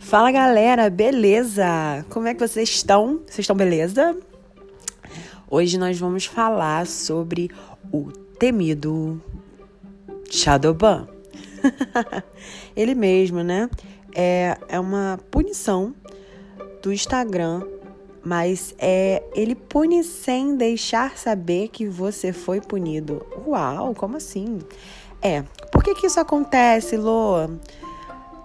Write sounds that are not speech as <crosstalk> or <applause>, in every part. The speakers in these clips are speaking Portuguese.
Fala galera, beleza? Como é que vocês estão? Vocês estão beleza? Hoje nós vamos falar sobre o temido Shadowban. <laughs> Ele mesmo, né? É, é uma punição do Instagram, mas é ele pune sem deixar saber que você foi punido. Uau, como assim? É, por que que isso acontece, Loa?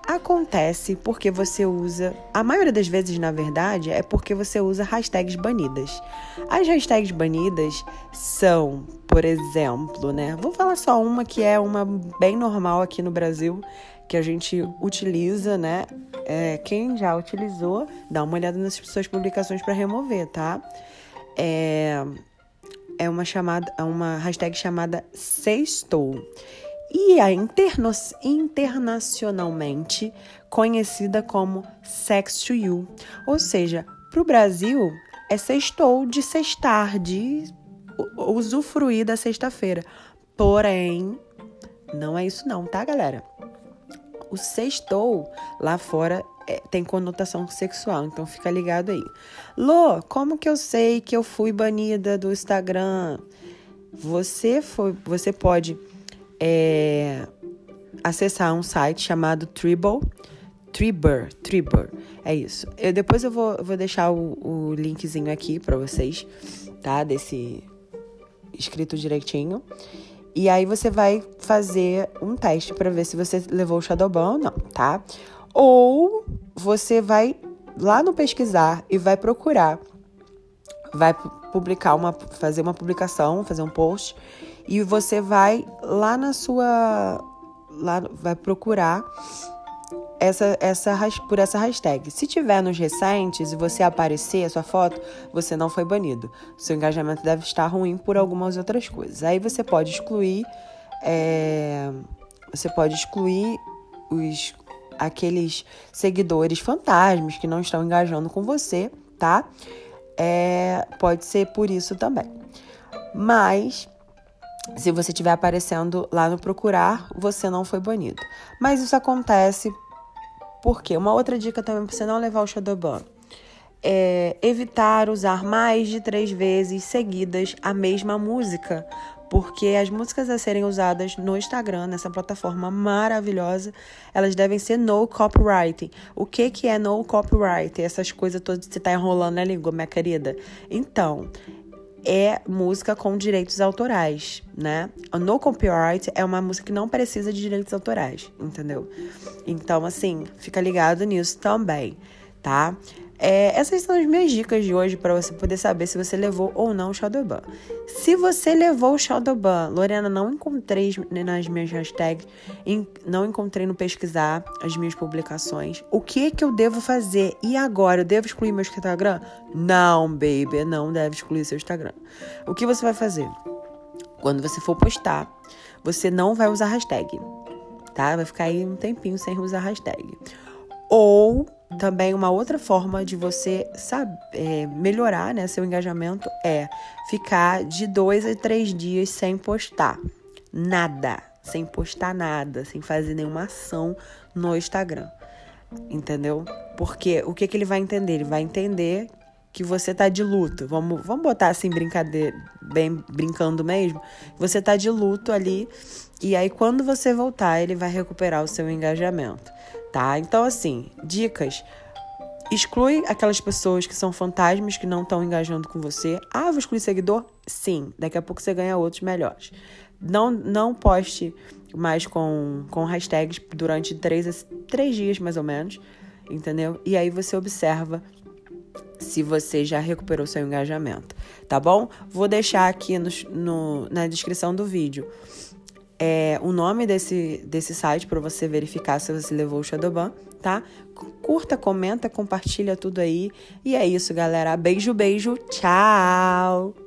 Acontece porque você usa, a maioria das vezes, na verdade, é porque você usa hashtags banidas. As hashtags banidas são, por exemplo, né? Vou falar só uma que é uma bem normal aqui no Brasil, que a gente utiliza, né? É, quem já utilizou, dá uma olhada nas suas publicações para remover, tá? É, é uma chamada, é uma hashtag chamada sextou e é interno, internacionalmente conhecida como Sex to You. Ou seja, para o Brasil é sextou de sextar, de usufruir da sexta-feira. Porém, não é isso não, tá, galera? O sextou lá fora é, tem conotação sexual, então fica ligado aí. Lô, como que eu sei que eu fui banida do Instagram? Você foi, você pode é, acessar um site chamado Tribble. Tribber, Tribber, é isso. Eu, depois eu vou, vou deixar o, o linkzinho aqui para vocês, tá? Desse escrito direitinho. E aí você vai fazer um teste para ver se você levou o Shadowban ou não, tá? Ou você vai lá no pesquisar e vai procurar, vai publicar uma, fazer uma publicação, fazer um post e você vai lá na sua. Lá, vai procurar essa, essa, por essa hashtag. Se tiver nos recentes e você aparecer a sua foto, você não foi banido. Seu engajamento deve estar ruim por algumas outras coisas. Aí você pode excluir. É, você pode excluir os aqueles seguidores fantasmas que não estão engajando com você, tá? É, pode ser por isso também. Mas se você estiver aparecendo lá no procurar, você não foi banido. Mas isso acontece porque uma outra dica também para você não levar o Shadowban é evitar usar mais de três vezes seguidas a mesma música, porque as músicas a serem usadas no Instagram, nessa plataforma maravilhosa, elas devem ser no copyright. O que que é no copyright? Essas coisas todas que você tá enrolando na língua, minha querida. Então, é música com direitos autorais, né? No copyright é uma música que não precisa de direitos autorais, entendeu? Então, assim, fica ligado nisso também, tá? É, essas são as minhas dicas de hoje para você poder saber se você levou ou não o Shadowban. Se você levou o Shadowban, Lorena, não encontrei nas minhas hashtags, não encontrei no pesquisar as minhas publicações. O que que eu devo fazer? E agora, eu devo excluir meu Instagram? Não, baby, não deve excluir seu Instagram. O que você vai fazer? Quando você for postar, você não vai usar hashtag, tá? Vai ficar aí um tempinho sem usar hashtag. Ou também uma outra forma de você sabe, é, melhorar né, seu engajamento é ficar de dois a três dias sem postar nada, sem postar nada, sem fazer nenhuma ação no Instagram. Entendeu? Porque o que, que ele vai entender? Ele vai entender que você tá de luto. Vamos, vamos botar assim, brincadeira, bem brincando mesmo. Você tá de luto ali. E aí, quando você voltar, ele vai recuperar o seu engajamento tá? Então, assim, dicas. Exclui aquelas pessoas que são fantasmas que não estão engajando com você. Ah, vou excluir seguidor? Sim, daqui a pouco você ganha outros melhores. Não, não poste mais com, com hashtags durante três, três dias, mais ou menos, entendeu? E aí você observa se você já recuperou seu engajamento, tá bom? Vou deixar aqui no, no na descrição do vídeo é, o nome desse, desse site para você verificar se você levou o Shadowban, tá? Curta, comenta, compartilha tudo aí. E é isso, galera. Beijo, beijo. Tchau!